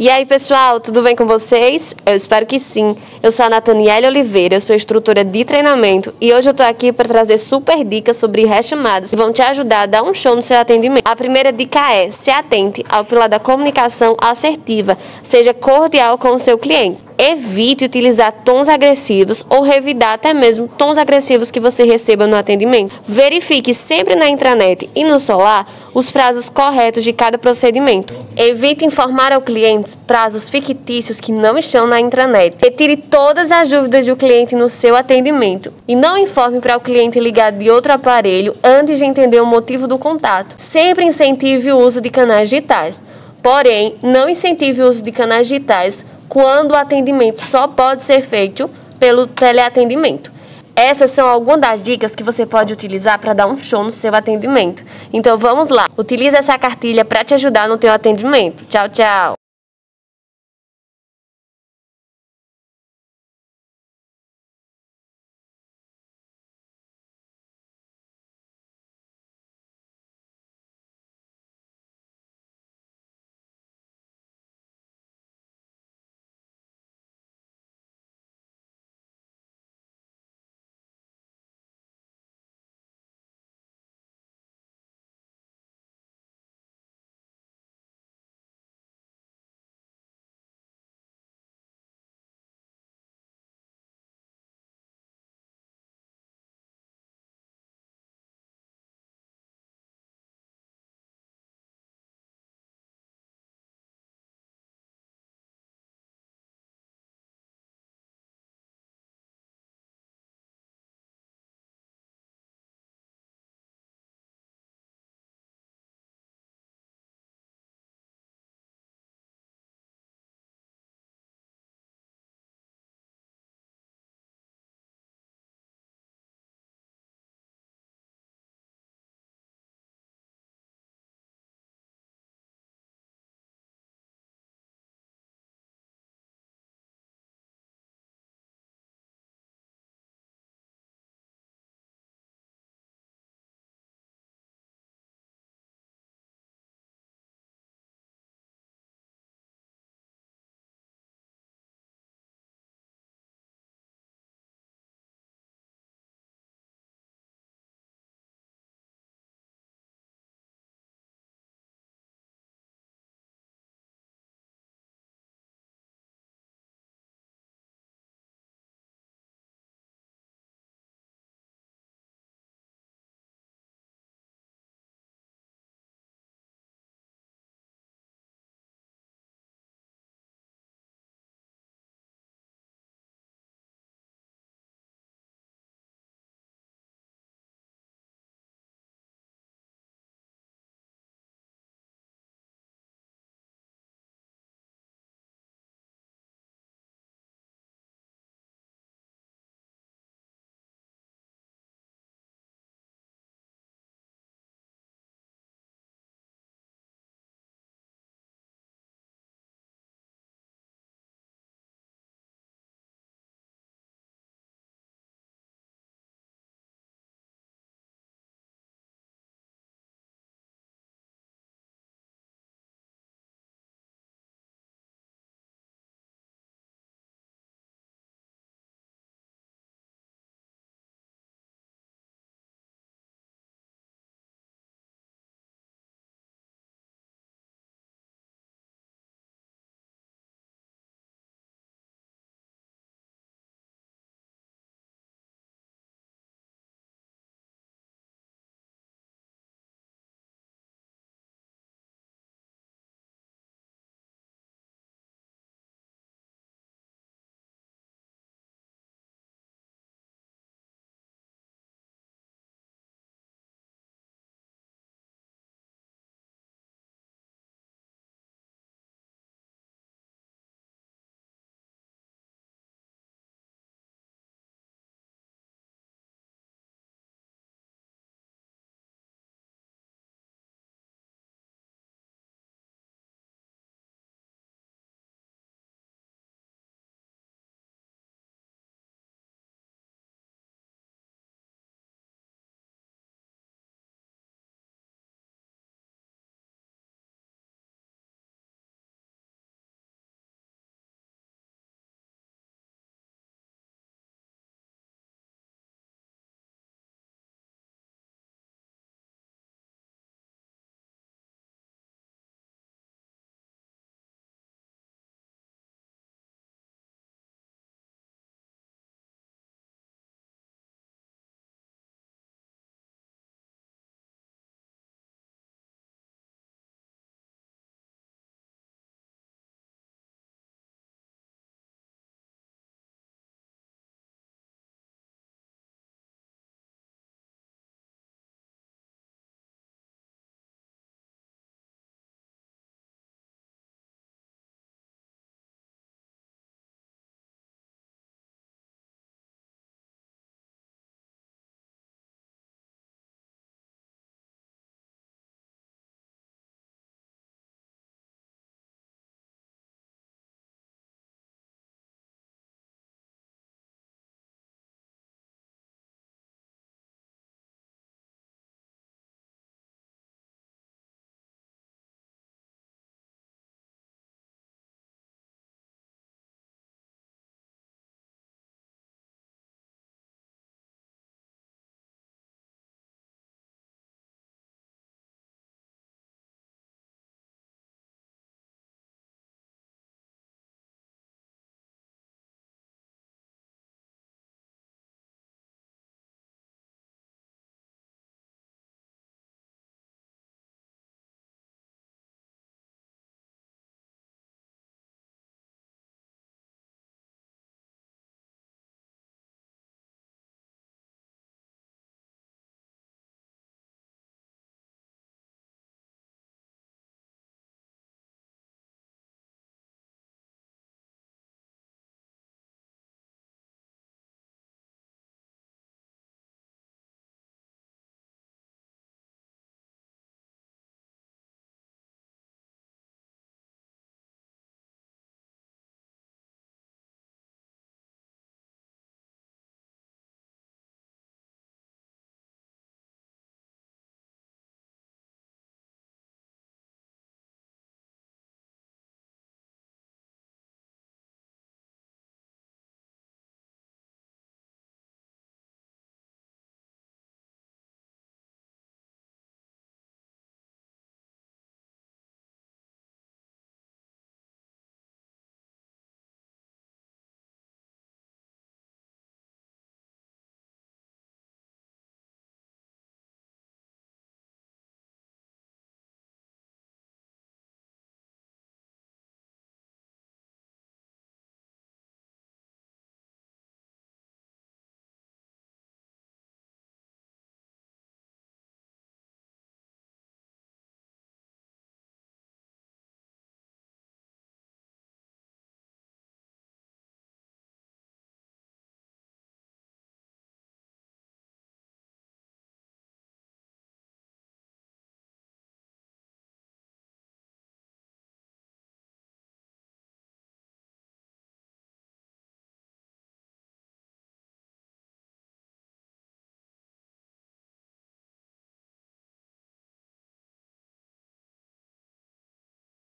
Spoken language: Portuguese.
E aí, pessoal, tudo bem com vocês? Eu espero que sim. Eu sou a Nathaniele Oliveira, eu sou instrutora de treinamento e hoje eu tô aqui para trazer super dicas sobre rechamadas que vão te ajudar a dar um show no seu atendimento. A primeira dica é: se atente ao pilar da comunicação assertiva, seja cordial com o seu cliente. Evite utilizar tons agressivos ou revidar até mesmo tons agressivos que você receba no atendimento. Verifique sempre na intranet e no celular os prazos corretos de cada procedimento. Evite informar ao cliente prazos fictícios que não estão na intranet. Retire todas as dúvidas do cliente no seu atendimento e não informe para o cliente ligar de outro aparelho antes de entender o motivo do contato. Sempre incentive o uso de canais digitais. Porém, não incentive o uso de canais digitais quando o atendimento só pode ser feito pelo teleatendimento. Essas são algumas das dicas que você pode utilizar para dar um show no seu atendimento. Então vamos lá, utilize essa cartilha para te ajudar no teu atendimento. Tchau, tchau!